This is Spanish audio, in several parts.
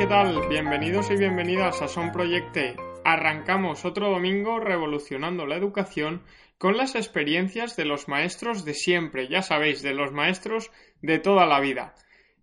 ¿Qué tal? Bienvenidos y bienvenidas a Son Proyecte. Arrancamos otro domingo revolucionando la educación con las experiencias de los maestros de siempre, ya sabéis, de los maestros de toda la vida.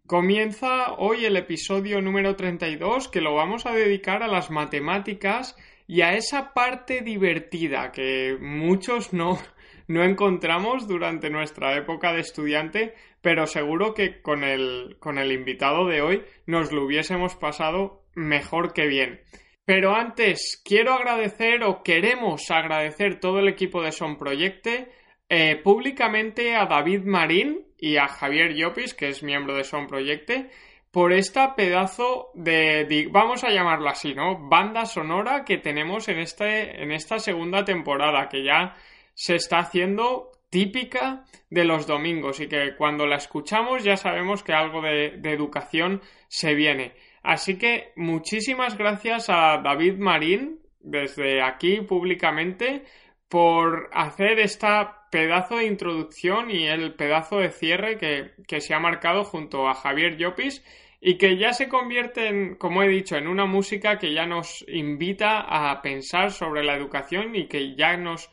Comienza hoy el episodio número 32 que lo vamos a dedicar a las matemáticas y a esa parte divertida que muchos no, no encontramos durante nuestra época de estudiante, pero seguro que con el, con el invitado de hoy nos lo hubiésemos pasado mejor que bien. Pero antes, quiero agradecer o queremos agradecer todo el equipo de Son Proyecte eh, públicamente a David Marín y a Javier Llopis, que es miembro de Son Proyecte, por esta pedazo de, vamos a llamarlo así, ¿no? Banda sonora que tenemos en, este, en esta segunda temporada, que ya se está haciendo típica de los domingos y que cuando la escuchamos ya sabemos que algo de, educación se viene. Así que muchísimas gracias a David Marín desde aquí públicamente por hacer esta pedazo de introducción y el pedazo de cierre que, que se ha marcado junto a Javier Llopis y que ya se convierte en, como he dicho, en una música que ya nos invita a pensar sobre la educación y que ya nos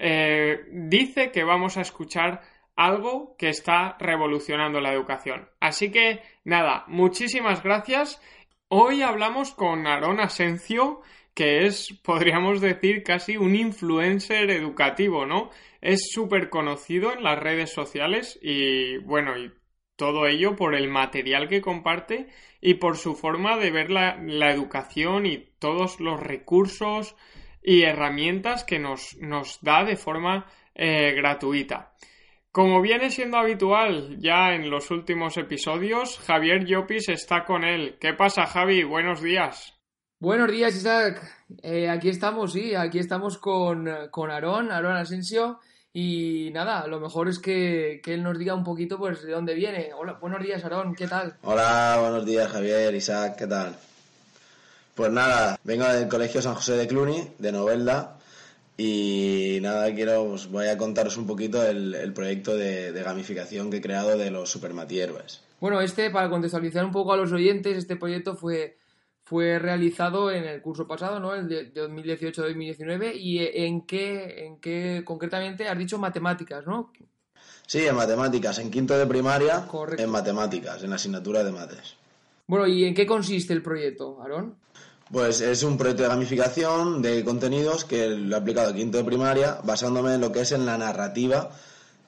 eh, dice que vamos a escuchar algo que está revolucionando la educación. Así que nada, muchísimas gracias. Hoy hablamos con Aaron Asencio, que es, podríamos decir, casi un influencer educativo, ¿no? Es súper conocido en las redes sociales y, bueno, y todo ello por el material que comparte y por su forma de ver la, la educación y todos los recursos y herramientas que nos, nos da de forma eh, gratuita. Como viene siendo habitual ya en los últimos episodios, Javier Llopis está con él. ¿Qué pasa, Javi? Buenos días. Buenos días, Isaac. Eh, aquí estamos, sí, aquí estamos con, con Aarón, Aarón Asensio. Y nada, lo mejor es que, que, él nos diga un poquito pues de dónde viene. Hola, buenos días, Aarón, ¿qué tal? Hola, buenos días, Javier, Isaac, ¿qué tal? Pues nada, vengo del Colegio San José de Cluny, de Novelda, y nada, quiero, pues voy a contaros un poquito el, proyecto de, gamificación que he creado de los Supermatierbes. Bueno, este, para contextualizar un poco a los oyentes, este proyecto fue, fue realizado en el curso pasado, ¿no? El de, 2018-2019, y en qué, en qué concretamente has dicho matemáticas, ¿no? Sí, en matemáticas, en quinto de primaria, en matemáticas, en la asignatura de mates. Bueno, ¿y en qué consiste el proyecto, Aarón? Pues es un proyecto de gamificación de contenidos que lo he aplicado a quinto de primaria basándome en lo que es en la narrativa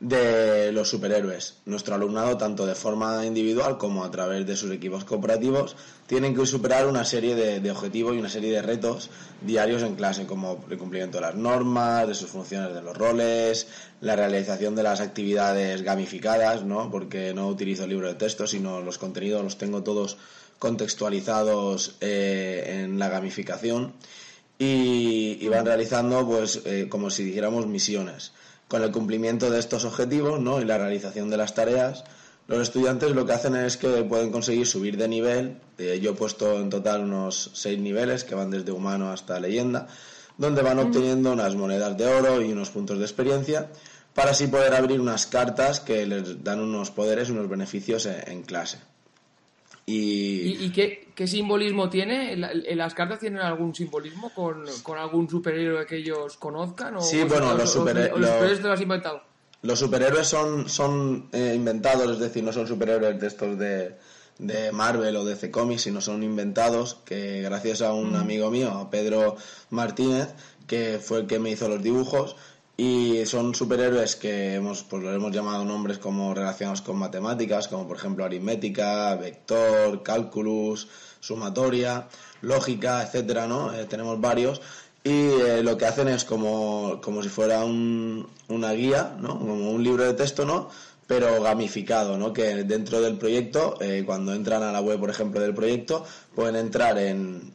de los superhéroes. Nuestro alumnado, tanto de forma individual como a través de sus equipos cooperativos, tienen que superar una serie de, objetivos y una serie de retos diarios en clase, como el cumplimiento de las normas, de sus funciones de los roles, la realización de las actividades gamificadas, ¿no? porque no utilizo libro de texto, sino los contenidos los tengo todos contextualizados eh, en la gamificación y, van realizando pues eh, como si dijéramos misiones con el cumplimiento de estos objetivos ¿no? y la realización de las tareas los estudiantes lo que hacen es que pueden conseguir subir de nivel eh, yo he puesto en total unos seis niveles que van desde humano hasta leyenda donde van obteniendo unas monedas de oro y unos puntos de experiencia para así poder abrir unas cartas que les dan unos poderes, unos beneficios en clase. ¿Y, qué, simbolismo tiene? ¿Las cartas tienen algún simbolismo con, algún superhéroe que ellos conozcan? O, sí, bueno, los, superhéroes los has inventado. Los superhéroes son, son eh, inventados, es decir, no son superhéroes de estos de, de Marvel o de DC Comics, sino son inventados, que gracias a un amigo mío, a Pedro Martínez, que fue el que me hizo los dibujos, y son superhéroes que hemos, pues lo hemos llamado nombres como relacionados con matemáticas, como por ejemplo aritmética, vector, cálculos, sumatoria, lógica, etcétera, ¿no? Eh, tenemos varios y eh, lo que hacen es como, como si fuera un, una guía, ¿no? Como un libro de texto, ¿no? Pero gamificado, ¿no? Que dentro del proyecto, eh, cuando entran a la web, por ejemplo, del proyecto, pueden entrar en,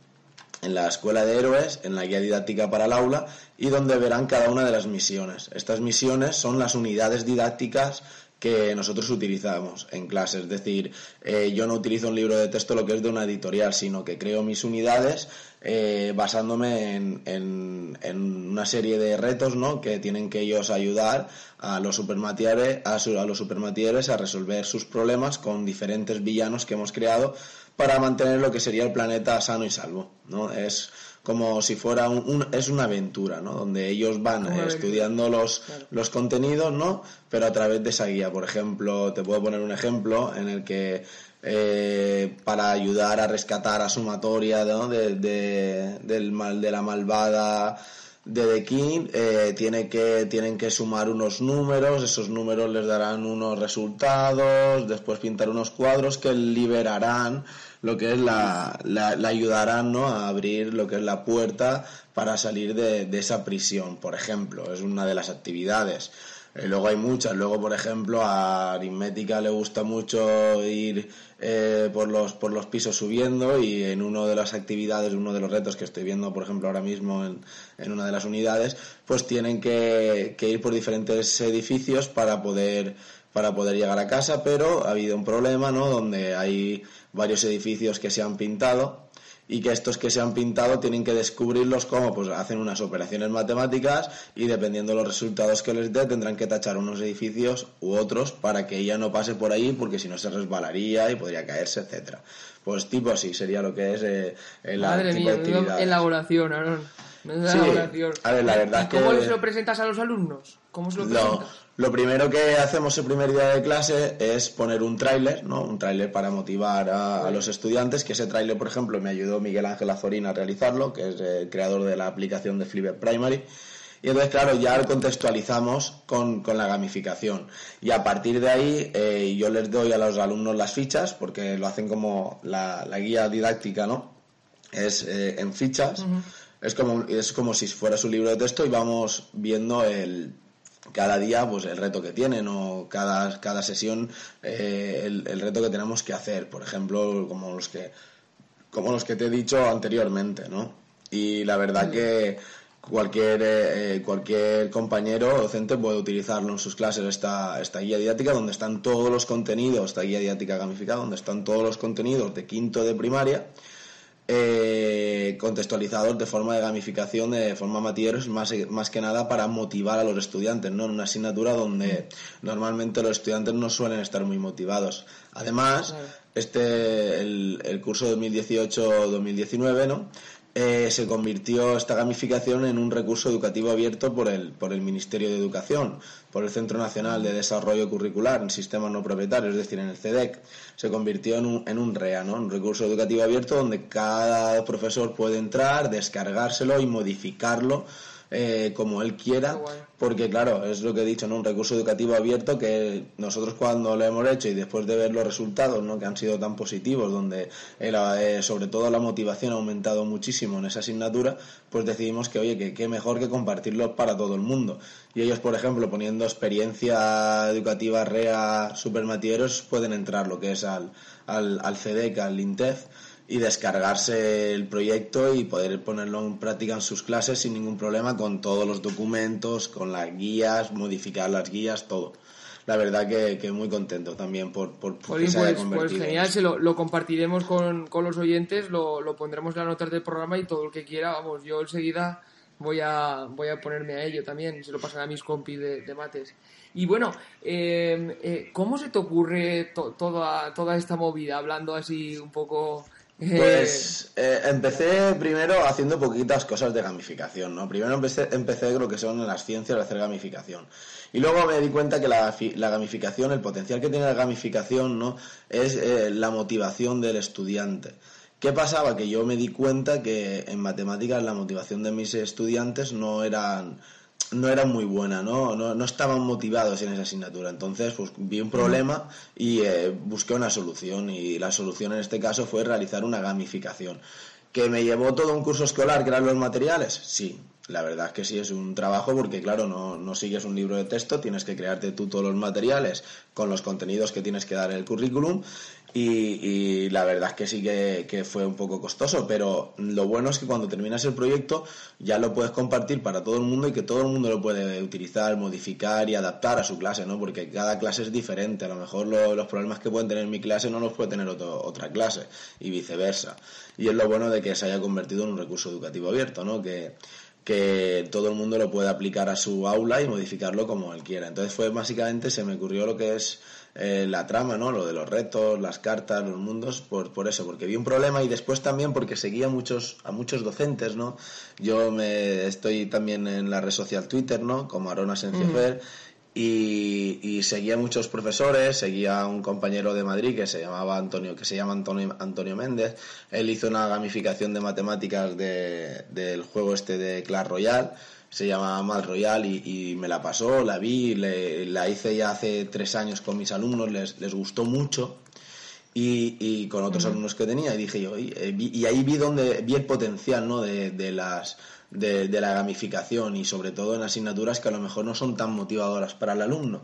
en la escuela de héroes, en la guía didáctica para el aula y donde verán cada una de las misiones. Estas misiones son las unidades didácticas que nosotros utilizamos en clase. Es decir, eh, yo no utilizo un libro de texto lo que es de una editorial, sino que creo mis unidades eh, basándome en, en, una serie de retos ¿no? que tienen que ellos ayudar a los supermatieres a, a los supermatieres a resolver sus problemas con diferentes villanos que hemos creado para mantener lo que sería el planeta sano y salvo. ¿no? Es como si fuera un, es una aventura, ¿no? Donde ellos van estudiando los, los contenidos, ¿no? Pero a través de esa guía. Por ejemplo, te puedo poner un ejemplo en el que eh, para ayudar a rescatar a Sumatoria ¿no? de, del mal, de la malvada de The King eh, tiene que, tienen que sumar unos números, esos números les darán unos resultados, después pintar unos cuadros que liberarán lo que es la, la, ayudarán ¿no? a abrir lo que es la puerta para salir de, de esa prisión, por ejemplo, es una de las actividades. Eh, luego hay muchas, luego por ejemplo a aritmética le gusta mucho ir eh, por, los, por los pisos subiendo y en una de las actividades, uno de los retos que estoy viendo por ejemplo ahora mismo en, en una de las unidades, pues tienen que, que ir por diferentes edificios para poder para poder llegar a casa, pero ha habido un problema, ¿no? Donde hay varios edificios que se han pintado y que estos que se han pintado tienen que descubrirlos como pues hacen unas operaciones matemáticas y dependiendo de los resultados que les dé tendrán que tachar unos edificios u otros para que ella no pase por ahí porque si no se resbalaría y podría caerse etcétera pues tipo así sería lo que es eh, el Madre tipo mía, de elaboración Aaron. Sí, a ver, la verdad ¿Cómo se lo presentas a los alumnos? ¿Cómo se lo presentas? Lo primero que hacemos el primer día de clase es poner un tráiler, ¿no? Un tráiler para motivar a, los estudiantes, que ese tráiler, por ejemplo, me ayudó Miguel Ángel Azorín a realizarlo, que es el creador de la aplicación de Flipper Primary. Y entonces, claro, ya lo contextualizamos con, la gamificación. Y a partir de ahí, eh, yo les doy a los alumnos las fichas, porque lo hacen como la, guía didáctica, ¿no? Es eh, en fichas. es, como, es como si fuera su libro de texto y vamos viendo el cada día pues el reto que tienen o cada, cada sesión eh, el, reto que tenemos que hacer por ejemplo como los que como los que te he dicho anteriormente no y la verdad que cualquier eh, cualquier compañero docente puede utilizarlo en sus clases esta, esta guía didáctica donde están todos los contenidos esta guía didáctica gamificada donde están todos los contenidos de quinto de primaria eh, contextualizados de forma de gamificación, de forma matieros, más, más que nada para motivar a los estudiantes, ¿no? En una asignatura donde normalmente los estudiantes no suelen estar muy motivados. Además, este, el, el curso 2018-2019, ¿no? Eh, se convirtió esta gamificación en un recurso educativo abierto por el, por el Ministerio de Educación, por el Centro Nacional de Desarrollo Curricular en Sistemas No Propietarios, es decir, en el CEDEC. Se convirtió en un, en un REA, ¿no? un recurso educativo abierto donde cada profesor puede entrar, descargárselo y modificarlo eh, como él quiera, porque claro, es lo que he dicho, ¿no? un recurso educativo abierto que nosotros cuando lo hemos hecho y después de ver los resultados ¿no? que han sido tan positivos, donde eh, sobre todo la motivación ha aumentado muchísimo en esa asignatura, pues decidimos que, oye, que qué mejor que compartirlo para todo el mundo. Y ellos, por ejemplo, poniendo experiencia educativa REA supermatieros, pueden entrar lo que es al, al, al CEDEC, al INTEF, y descargarse el proyecto y poder ponerlo en práctica en sus clases sin ningún problema con todos los documentos, con las guías, modificar las guías, todo. La verdad que, que muy contento también por, por, que se haya pues, pues genial, se lo, lo compartiremos con, con, los oyentes, lo, lo pondremos en las notas del programa y todo el que quiera, vamos, yo enseguida voy a, voy a ponerme a ello también, se lo pasaré a mis compis de, de mates. Y bueno, eh, eh, ¿cómo se te ocurre toda, toda esta movida, hablando así un poco pues eh, empecé primero haciendo poquitas cosas de gamificación, ¿no? Primero empecé, empecé lo que son las ciencias de hacer gamificación. Y luego me di cuenta que la, la gamificación, el potencial que tiene la gamificación, ¿no? Es eh, la motivación del estudiante. ¿Qué pasaba? Que yo me di cuenta que en matemáticas la motivación de mis estudiantes no eran no era muy buena, ¿no? ¿no? estaban motivados en esa asignatura. Entonces, pues vi un problema y eh, busqué una solución. Y la solución en este caso fue realizar una gamificación. ¿Que me llevó todo un curso escolar que eran los materiales? Sí, la verdad es que sí es un trabajo porque, claro, no, no, sigues un libro de texto, tienes que crearte tú todos los materiales con los contenidos que tienes que dar en el currículum y, la verdad es que sí que, fue un poco costoso, pero lo bueno es que cuando terminas el proyecto ya lo puedes compartir para todo el mundo y que todo el mundo lo puede utilizar, modificar y adaptar a su clase, ¿no? Porque cada clase es diferente, a lo mejor los problemas que pueden tener mi clase no los puede tener otra clase y viceversa. Y es lo bueno de que se haya convertido en un recurso educativo abierto, ¿no? Que, que todo el mundo lo puede aplicar a su aula y modificarlo como él quiera. Entonces fue básicamente, se me ocurrió lo que es eh, la trama, ¿no? Lo de los retos, las cartas, los mundos, por, por eso, porque vi un problema y después también porque seguía muchos, a muchos docentes, ¿no? Yo me estoy también en la red social Twitter, ¿no? Como Arona Senciofer. Y, y, seguía muchos profesores, seguía a un compañero de Madrid que se llamaba Antonio, que se llama Antonio, Antonio Méndez. Él hizo una gamificación de matemáticas de, del juego este de Clash Royale se llama Mal Royal y, me la pasó, la vi, la hice ya hace tres años con mis alumnos, les, les gustó mucho y, con otros alumnos que tenía y dije yo, eh, y, ahí vi donde vi el potencial ¿no? de, de las de, de, la gamificación y sobre todo en asignaturas que a lo mejor no son tan motivadoras para el alumno.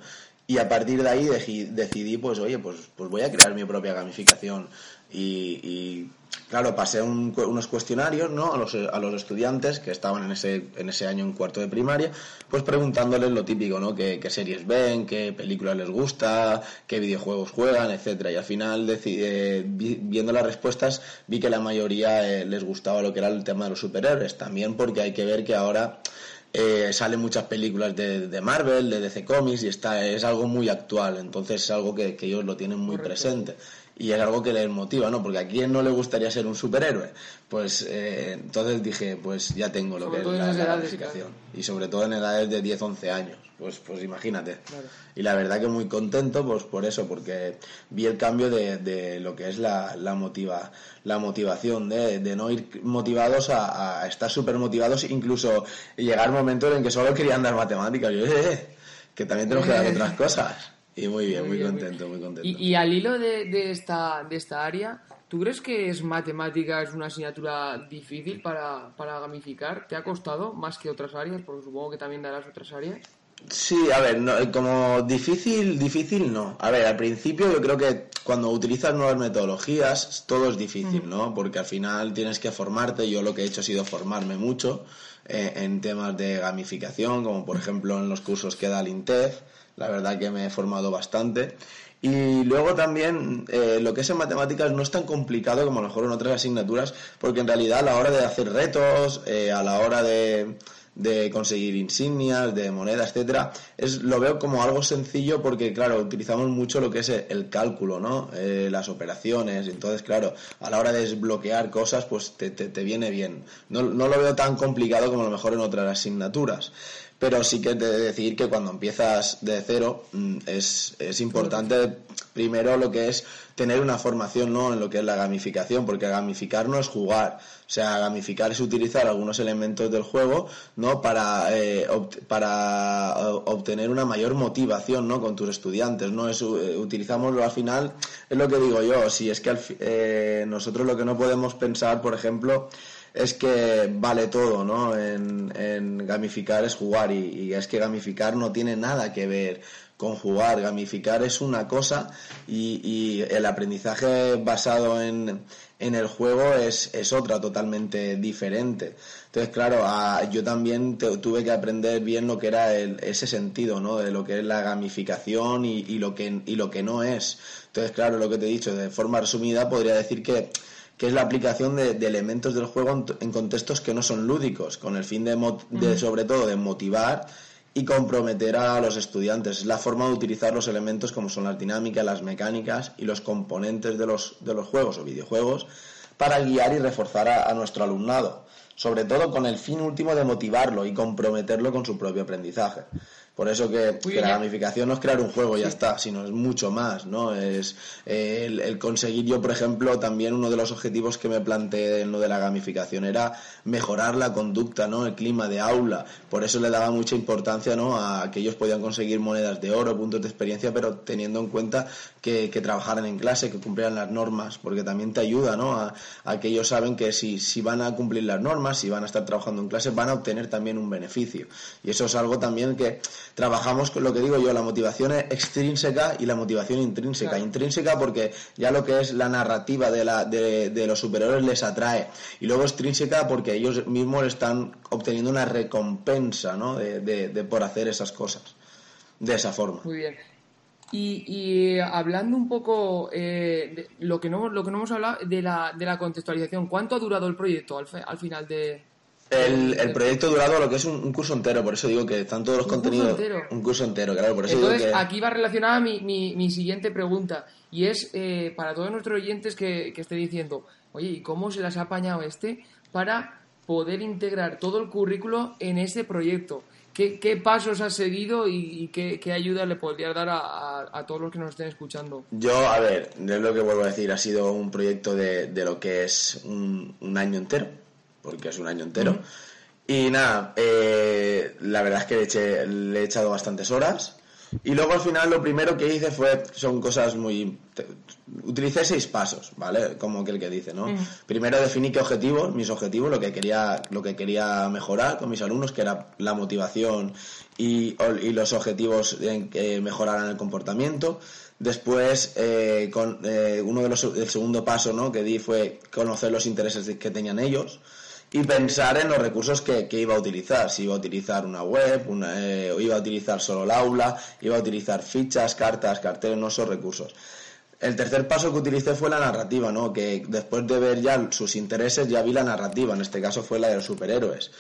Y a partir de ahí decidí, pues oye, pues, pues voy a crear mi propia gamificación y Claro, pasé unos cuestionarios ¿no? a, los, a los estudiantes que estaban en ese, en ese año en cuarto de primaria, pues preguntándoles lo típico, ¿no? ¿Qué, series ven, qué películas les gusta, qué videojuegos juegan, etcétera. Y al final, eh, viendo las respuestas, vi que la mayoría eh, les gustaba lo que era el tema de los superhéroes. También porque hay que ver que ahora eh, salen muchas películas de, Marvel, de DC Comics y está, es algo muy actual, entonces es algo que, que ellos lo tienen muy presente y es algo que les motiva, ¿no? Porque a quién no le gustaría ser un superhéroe. Pues eh, entonces dije, pues ya tengo lo que es la, gamificación. Y sobre todo en edades de 10, 11 años. Pues, pues imagínate. Y la verdad que muy contento pues por eso, porque vi el cambio de, lo que es la, la, motiva, la motivación, de, de no ir motivados a, estar súper motivados, incluso llegar momentos en que solo querían dar matemáticas. Yo, eh, eh, que también tenemos que dar otras cosas. Y muy bien, muy, contento, muy contento. Y, al hilo de, de, esta, de esta área, ¿tú crees que es matemática es una asignatura difícil para, para gamificar? ¿Te ha costado más que otras áreas? Porque supongo que también darás otras áreas. Sí, a ver, no, como difícil, difícil no. A ver, al principio yo creo que cuando utilizas nuevas metodologías todo es difícil, ¿no? Porque al final tienes que formarte. Yo lo que he hecho ha sido formarme mucho eh, en temas de gamificación, como por ejemplo en los cursos que da el INTEF la verdad que me he formado bastante. Y luego también eh, lo que es en matemáticas no es tan complicado como a lo mejor en otras asignaturas, porque en realidad a la hora de hacer retos, eh, a la hora de, de conseguir insignias, de moneda, etcétera, es lo veo como algo sencillo porque claro, utilizamos mucho lo que es el cálculo, ¿no? Eh, las operaciones, entonces claro, a la hora de desbloquear cosas, pues te, te, te viene bien. No, no, lo veo tan complicado como a lo mejor en otras asignaturas pero sí que de decir que cuando empiezas de cero mm, es, es, importante primero lo que es tener una formación ¿no? en lo que es la gamificación, porque gamificar no es jugar, o sea, gamificar es utilizar algunos elementos del juego ¿no? para, eh, para obtener una mayor motivación ¿no? con tus estudiantes, ¿no? Es, eh, utilizamos al final, es lo que digo yo, si es que eh, nosotros lo que no podemos pensar, por ejemplo, es que vale todo, ¿no? En, gamificar es jugar y, es que gamificar no tiene nada que ver con jugar. Gamificar es una cosa y, el aprendizaje basado en, el juego es, es, otra totalmente diferente. Entonces, claro, yo también tuve que aprender bien lo que era ese sentido, ¿no? De lo que es la gamificación y, y, lo que, y lo que no es. Entonces, claro, lo que te he dicho, de forma resumida, podría decir que que es la aplicación de, elementos del juego en, contextos que no son lúdicos, con el fin de, sobre todo de motivar y comprometer a los estudiantes. Es la forma de utilizar los elementos como son las dinámicas, las mecánicas y los componentes de los, de los juegos o videojuegos para guiar y reforzar a nuestro alumnado, sobre todo con el fin último de motivarlo y comprometerlo con su propio aprendizaje. Por eso que, la gamificación no es crear un juego y ya está, sino es mucho más, ¿no? Es eh, el, conseguir yo, por ejemplo, también uno de los objetivos que me planteé en lo de la gamificación era mejorar la conducta, ¿no? El clima de aula. Por eso le daba mucha importancia, ¿no? A que ellos podían conseguir monedas de oro, puntos de experiencia, pero teniendo en cuenta que, trabajaran en clase, que cumplieran las normas, porque también te ayuda, ¿no? A, a, que ellos saben que si, si van a cumplir las normas, si van a estar trabajando en clase, van a obtener también un beneficio. Y eso es algo también que trabajamos con lo que digo yo, la motivación extrínseca y la motivación intrínseca. Intrínseca porque ya lo que es la narrativa de, la, de, los superiores les atrae. Y luego extrínseca porque ellos mismos están obteniendo una recompensa ¿no? de, por hacer esas cosas. De esa forma. Muy bien. Y, hablando un poco eh, de lo que no lo que no hemos hablado de la, de la contextualización, ¿cuánto ha durado el proyecto al final de, el, el proyecto durado lo que es un, curso entero, por eso digo que están todos los contenidos. Un curso entero, claro, por eso Entonces, digo que... aquí va relacionada mi, mi, mi siguiente pregunta, y es eh, para todos nuestros oyentes que, que esté diciendo, oye, ¿y cómo se las ha apañado este para poder integrar todo el currículo en este proyecto? ¿Qué, qué pasos has seguido y, qué, qué, ayuda le podrías dar a, a, todos los que nos estén escuchando? Yo, a ver, es lo que vuelvo a decir, ha sido un proyecto de, de lo que es un, un año entero porque es un año entero. Y nada, eh, la verdad es que le, he echado bastantes horas. Y luego al final lo primero que hice fue, son cosas muy... utilicé seis pasos, ¿vale? Como que el que dice, ¿no? Primero definí qué objetivos, mis objetivos, lo que quería, lo que quería mejorar con mis alumnos, que era la motivación y, y los objetivos en que mejoraran el comportamiento. Después, eh, con, eh, uno de los, el segundo paso ¿no? que di fue conocer los intereses que tenían ellos y pensar en los recursos que, iba a utilizar. Si iba a utilizar una web, una, eh, iba a utilizar solo el aula, iba a utilizar fichas, cartas, carteles, no esos recursos. El tercer paso que utilicé fue la narrativa, ¿no? Que después de ver ya sus intereses, ya vi la narrativa. En este caso fue la de los superhéroes.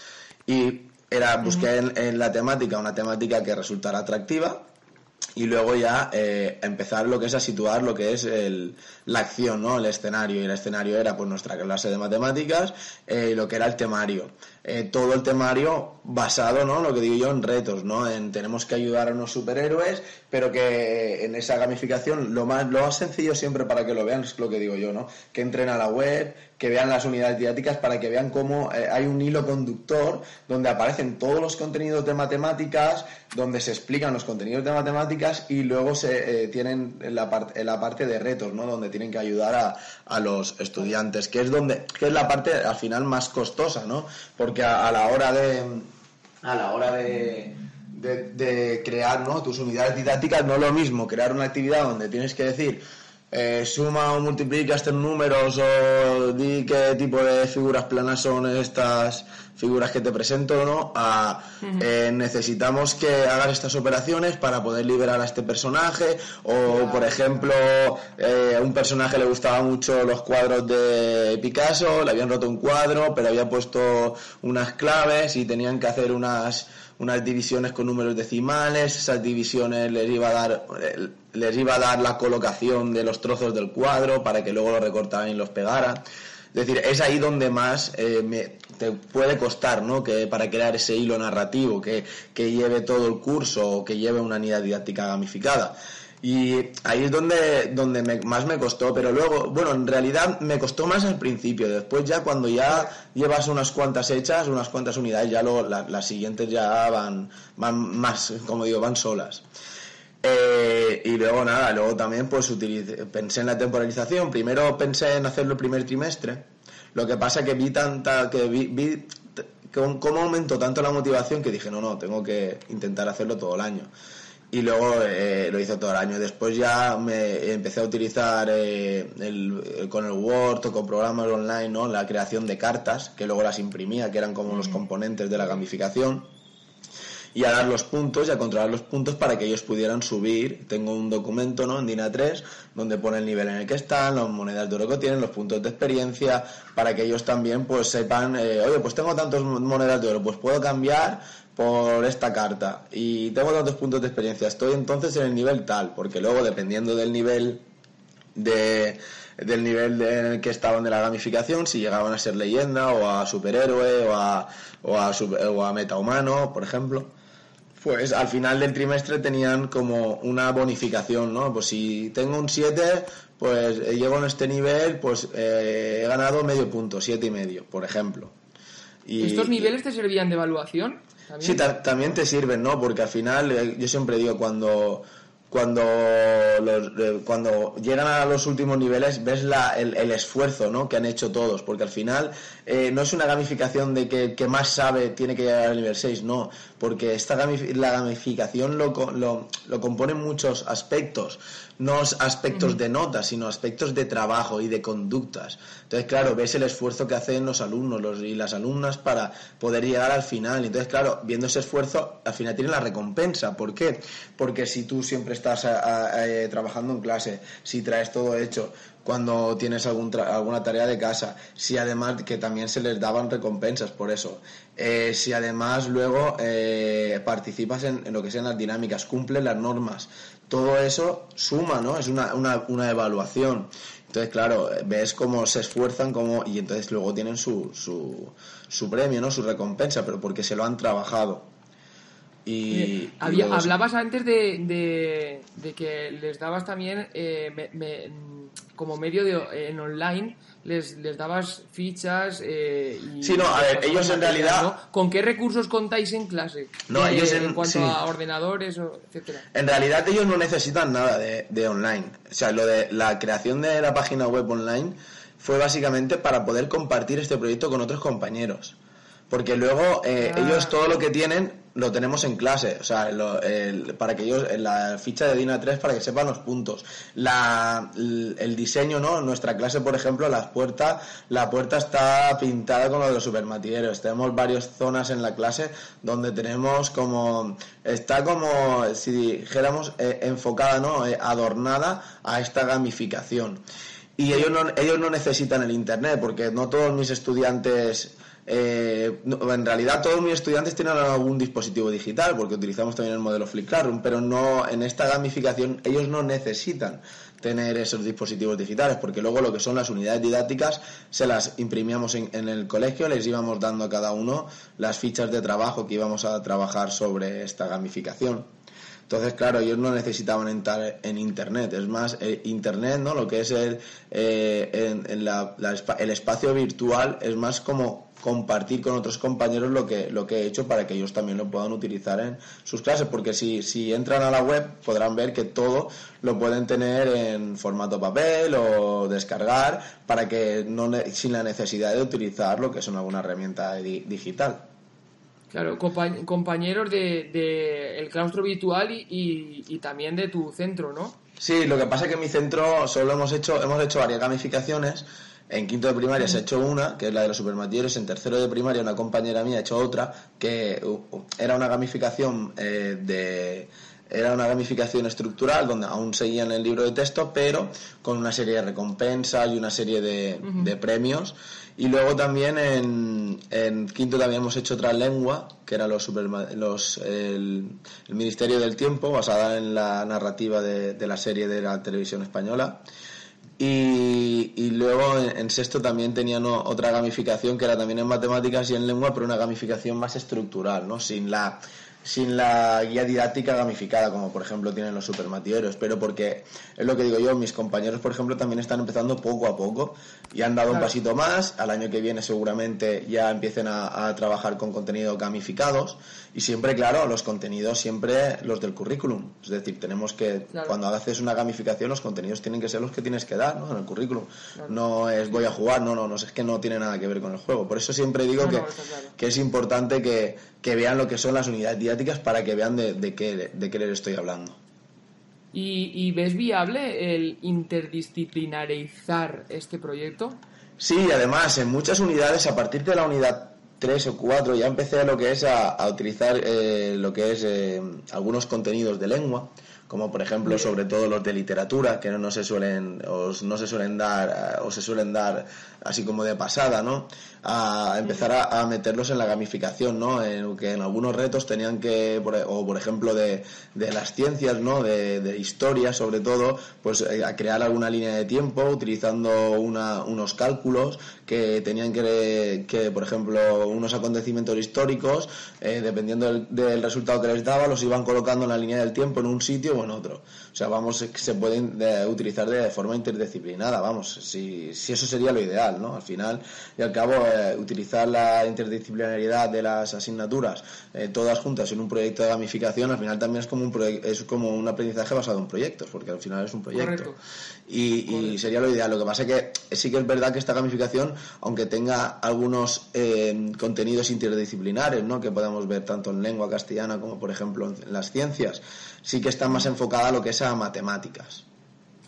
Y era, busqué en la temática una temática que resultara atractiva y luego ya eh, empezar lo que es a situar lo que es el, la acción, ¿no? El escenario. Y el escenario era pues nuestra clase de matemáticas eh, y lo que era el temario. Eh, todo el temario basado, ¿no? Lo que digo yo en retos, ¿no? En tenemos que ayudar a unos superhéroes, pero que en esa gamificación lo más, lo más sencillo siempre para que lo vean es lo que digo yo, ¿no? Que entren a la web, que vean las unidades didácticas para que vean cómo eh, hay un hilo conductor donde aparecen todos los contenidos de matemáticas, donde se explican los contenidos de matemáticas y luego se eh, tienen la, parte la parte de retos, ¿no? Donde tienen que ayudar a, a, los estudiantes, que es donde que es la parte al final más costosa, ¿no? Porque a, la hora de a la hora de, de, crear ¿no? tus unidades didácticas no es lo mismo crear una actividad donde tienes que decir eh, suma o multiplica estos números o di qué tipo de figuras planas son estas figuras que te presento no a eh, necesitamos que hagas estas operaciones para poder liberar a este personaje o por ejemplo eh, a un personaje le gustaban mucho los cuadros de Picasso le habían roto un cuadro pero había puesto unas claves y tenían que hacer unas unas divisiones con números decimales, esas divisiones les iba a dar les iba a dar la colocación de los trozos del cuadro para que luego lo recortaran y los pegaran. Es decir, es ahí donde más eh, te puede costar, ¿no? Que para crear ese hilo narrativo que, que lleve todo el curso o que lleve una unidad didáctica gamificada. Y ahí es donde, donde más me costó, pero luego, bueno, en realidad me costó más al principio, después ya cuando ya llevas unas cuantas hechas, unas cuantas unidades, ya lo, las siguientes ya van, van más, como digo, van solas. Eh, y luego nada, luego también pues pensé en la temporalización, primero pensé en hacerlo el primer trimestre, lo que pasa que vi tanta, que vi, vi cómo aumentó tanto la motivación que dije, no, no, tengo que intentar hacerlo todo el año y luego eh, lo hice todo el año. Después ya me empecé a utilizar eh, el, con el Word o con programas online ¿no? la creación de cartas, que luego las imprimía, que eran como los componentes de la gamificación, y a dar los puntos y a controlar los puntos para que ellos pudieran subir. Tengo un documento ¿no? en DINA 3 donde pone el nivel en el que están, las monedas de oro que tienen, los puntos de experiencia, para que ellos también pues sepan, eh, oye, pues tengo tantas monedas de oro, pues puedo cambiar por esta carta y tengo tantos puntos de experiencia, estoy entonces en el nivel tal, porque luego dependiendo del nivel de, del nivel en el que estaban de la gamificación, si llegaban a ser leyenda o a superhéroe o a, o a, o a metahumano, por ejemplo. Pues al final del trimestre tenían como una bonificación, ¿no? Pues si tengo un 7, pues eh, llego en este nivel, pues eh, he ganado medio punto, siete y medio, por ejemplo. Y, ¿Estos niveles te servían de evaluación? Sí, también te sirven, ¿no? Porque al final, eh, yo siempre digo, cuando cuando, cuando llegan a los últimos niveles ves la, el, esfuerzo ¿no? que han hecho todos, porque al final eh, no es una gamificación de que el que más sabe tiene que llegar al nivel 6, no, porque esta la gamificación lo, lo, lo compone muchos aspectos, no aspectos de notas, sino aspectos de trabajo y de conductas. Entonces, claro, ves el esfuerzo que hacen los alumnos los, y las alumnas para poder llegar al final. Entonces, claro, viendo ese esfuerzo, al final tiene la recompensa. ¿Por qué? Porque si tú siempre estás eh, trabajando en clase, si traes todo hecho, cuando tienes algún alguna tarea de casa, si además que también se les daban recompensas por eso, eh, si además luego eh, participas en, lo que sean las dinámicas, cumples las normas, todo eso suma, ¿no? Es una, una, una evaluación. Entonces, claro, ves cómo se esfuerzan cómo, y entonces luego tienen su, su, su premio, ¿no? Su recompensa, pero porque se lo han trabajado. Y, hablabas antes de, de, que les dabas también eh, como medio de, en online les, les dabas fichas eh, y sí no a ver ellos en realidad con qué recursos contáis en clase no ellos en, cuanto a ordenadores o etcétera. En realidad ellos no necesitan nada de, de online. O sea lo de la creación de la página web online fue básicamente para poder compartir este proyecto con otros compañeros. Porque luego eh, ah. ellos todo lo que tienen lo tenemos en clase, o sea, para que ellos, en la ficha de DINA 3 para que sepan los puntos. La, el, diseño, ¿no? En nuestra clase, por ejemplo, las puertas, la puerta está pintada con lo de los supermatilleros. Tenemos varias zonas en la clase donde tenemos como, está como, si dijéramos, eh, enfocada, ¿no? Eh, adornada a esta gamificación. Y ellos no, ellos no necesitan el Internet, porque no todos mis estudiantes eh, en realidad todos mis estudiantes tienen algún dispositivo digital porque utilizamos también el modelo Flip Classroom, pero no en esta gamificación ellos no necesitan tener esos dispositivos digitales porque luego lo que son las unidades didácticas se las imprimíamos en, en el colegio, les íbamos dando a cada uno las fichas de trabajo que íbamos a trabajar sobre esta gamificación. Entonces, claro, ellos no necesitaban entrar en Internet. Es más, eh, Internet, ¿no? Lo que es el, eh, el espacio virtual es más como compartir con otros compañeros lo que, lo que he hecho para que ellos también lo puedan utilizar en sus clases, porque si, si entran a la web podrán ver que todo lo pueden tener en formato papel o descargar para que no sin la necesidad de utilizar lo que es alguna herramienta digital. Claro, compañeros de, de, el claustro virtual y, también de tu centro, ¿no? Sí, lo que pasa es que en mi centro solo hemos hecho, hemos hecho varias gamificaciones en quinto de primaria se ha hecho una, que es la de los supermatilleros. En tercero de primaria una compañera mía ha hecho otra, que era una gamificación eh, de era una gamificación estructural donde aún seguían el libro de texto, pero con una serie de recompensas y una serie de, premios. Y luego también en, quinto también hemos hecho otra lengua, que era los, los el, Ministerio del Tiempo, basada en la narrativa de, de la serie de la televisión española. Y, luego en, sexto también tenían otra gamificación que era también en matemáticas y en lengua, pero una gamificación más estructural, ¿no? Sin la sin la guía didáctica gamificada, como por ejemplo tienen los supermatieros, pero porque es lo que digo yo, mis compañeros, por ejemplo, también están empezando poco a poco y han dado un pasito más. Al año que viene seguramente ya empiecen a, trabajar con contenidos gamificados y siempre, claro, los contenidos siempre los del currículum. Es decir, tenemos que, cuando haces una gamificación, los contenidos tienen que ser los que tienes que dar ¿no? en el currículum. No es voy a jugar, no, no, no, es que no tiene nada que ver con el juego. Por eso siempre digo que, que es importante que, que vean lo que son las unidades didácticas para que vean de, de, qué, de qué les estoy hablando. ¿Y, ves viable el interdisciplinarizar este proyecto? Sí, además en muchas unidades, a partir de la unidad 3 o 4, ya empecé a lo que es a, utilizar eh, lo que es eh, algunos contenidos de lengua, como por ejemplo sobre todo los de literatura, que no se suelen, o no se suelen dar, o se suelen dar así como de pasada, ¿no? A empezar a, meterlos en la gamificación, ¿no? En, que en algunos retos tenían que, e, o por ejemplo de, de las ciencias, ¿no? De, de historia sobre todo, pues eh, a crear alguna línea de tiempo utilizando una, unos cálculos que tenían que, que, por ejemplo, unos acontecimientos históricos, eh, dependiendo del, resultado que les daba, los iban colocando en la línea del tiempo en un sitio en otro. O sea, vamos, se pueden utilizar de forma interdisciplinada, vamos, si, si eso sería lo ideal, ¿no? Al final y al cabo, eh, utilizar la interdisciplinariedad de las asignaturas eh, todas juntas en un proyecto de gamificación, al final también es como un, es como un aprendizaje basado en proyectos, porque al final es un proyecto. Y, sería lo ideal. Lo que pasa es que sí que es verdad que esta gamificación, aunque tenga algunos eh, contenidos interdisciplinares, ¿no? que podemos ver tanto en lengua castellana como, por ejemplo, en las ciencias, sí que está más enfocada a lo que es a matemáticas.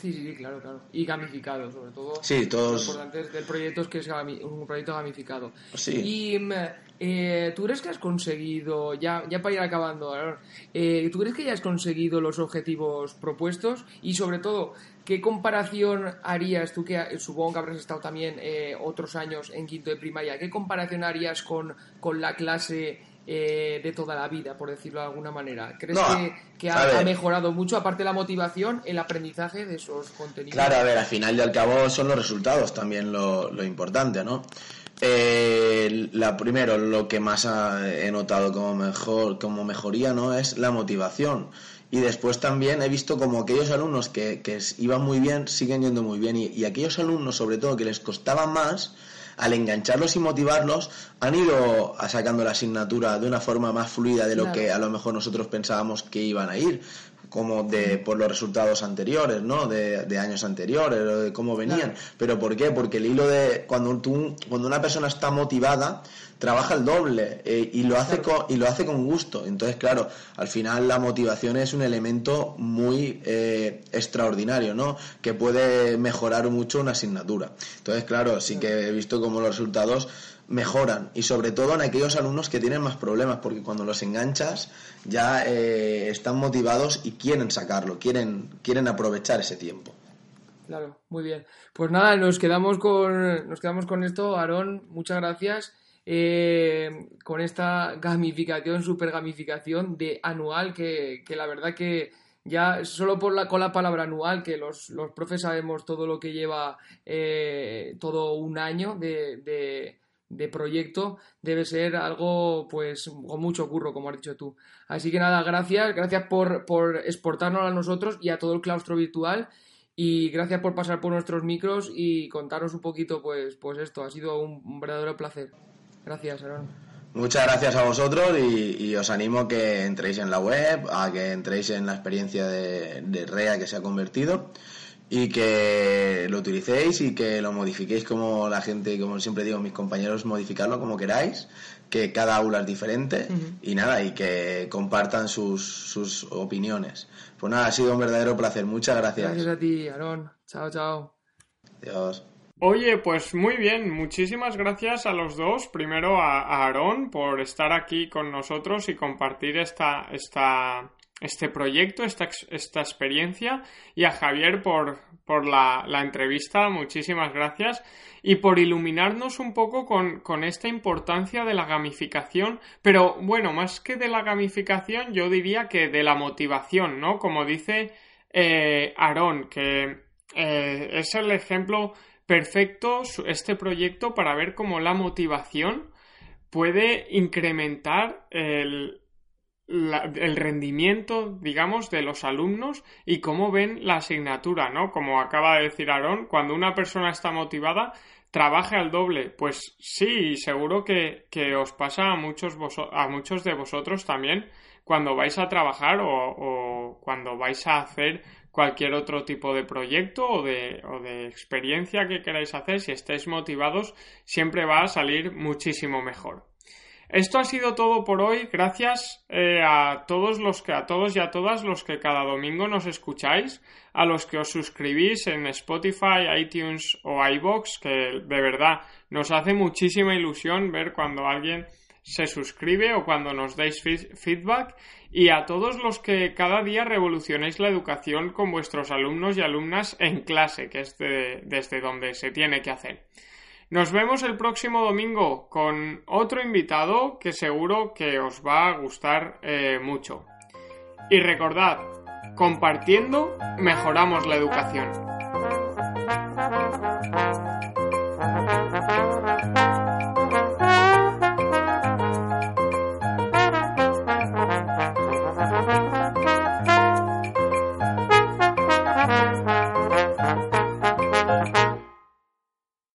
Sí, sí, claro, claro. Y gamificado, sobre todo. Sí, todos. Lo importante del proyecto es que es un proyecto gamificado. Sí. Y mm, eh, tú crees que has conseguido, ya, ya para ir acabando, eh, ¿tú crees que ya has conseguido los objetivos propuestos? Y sobre todo, ¿qué comparación harías tú, que supongo que habrás estado también eh, otros años en quinto de primaria, ¿qué comparación harías con, con la clase eh, de toda la vida, por decirlo de alguna manera. ¿Crees que, ha, mejorado mucho, aparte de la motivación, el aprendizaje de esos contenidos? Claro, a ver, al final y al cabo son los resultados también lo, importante, ¿no? Eh, la primero, lo que más he notado como mejor, como mejoría, ¿no? Es la motivación. Y después también he visto como aquellos alumnos que, que iban muy bien, siguen yendo muy bien. Y, y aquellos alumnos, sobre todo, que les costaba más, al engancharlos y motivarlos, han ido sacando la asignatura de una forma más fluida de lo que a lo mejor nosotros pensábamos que iban a ir como de por los resultados anteriores, ¿no? De, años anteriores, o de cómo venían. Pero ¿por qué? Porque el hilo de cuando tú, cuando una persona está motivada, trabaja el doble eh, y lo hace con, y lo hace con gusto. Entonces, claro, al final la motivación es un elemento muy eh, extraordinario, ¿no? Que puede mejorar mucho una asignatura. Entonces, claro, sí que he visto cómo los resultados mejoran y sobre todo en aquellos alumnos que tienen más problemas porque cuando los enganchas ya eh, están motivados y quieren sacarlo, quieren, quieren aprovechar ese tiempo. Claro, muy bien. Pues nada, nos quedamos con, nos quedamos con esto. Aarón, muchas gracias. Eh, con esta gamificación, super gamificación de anual, que, la verdad que ya solo por la, con la palabra anual, que los, los profes sabemos todo lo que lleva eh, todo un año de proyecto debe ser algo pues con mucho curro, como has dicho tú. Así que nada, gracias, gracias por, por exportarnos a nosotros y a todo el claustro virtual y gracias por pasar por nuestros micros y contarnos un poquito pues, pues esto, ha sido un, verdadero placer. Gracias, Aaron. Muchas gracias a vosotros y, os animo a que entréis en la web, a que entréis en la experiencia de, de REA que se ha convertido y que lo utilicéis y que lo modifiquéis como la gente, como siempre digo, mis compañeros, modificarlo como queráis, que cada aula es diferente y nada, y que compartan sus, sus opiniones. Pues nada, ha sido un verdadero placer. Muchas gracias. Gracias a ti, Aarón. Chao, chao. Adiós. Oye, pues muy bien, muchísimas gracias a los dos. Primero a, a Aarón por estar aquí con nosotros y compartir esta, esta, este proyecto, esta, esta experiencia. Y a Javier por, por la, la, entrevista, muchísimas gracias. Y por iluminarnos un poco con, con, esta importancia de la gamificación, pero bueno, más que de la gamificación, yo diría que de la motivación, ¿no? Como dice eh, Aarón, que eh, es el ejemplo perfecto este proyecto para ver cómo la motivación puede incrementar el, el rendimiento, digamos, de los alumnos y cómo ven la asignatura, ¿no? Como acaba de decir Aarón, cuando una persona está motivada, trabaja al doble. Pues sí, seguro que, os pasa a muchos, a muchos de vosotros también cuando vais a trabajar o, o, cuando vais a hacer cualquier otro tipo de proyecto o de, o de experiencia que queráis hacer, si estáis motivados, siempre va a salir muchísimo mejor. Esto ha sido todo por hoy. Gracias eh, a todos los que a todos y a todas los que cada domingo nos escucháis, a los que os suscribís en Spotify, iTunes o iBox, que de verdad nos hace muchísima ilusión ver cuando alguien se suscribe o cuando nos dais feedback y a todos los que cada día revolucionéis la educación con vuestros alumnos y alumnas en clase, que es desde donde se tiene que hacer. Nos vemos el próximo domingo con otro invitado que seguro que os va a gustar eh, mucho. Y recordad, compartiendo mejoramos la educación.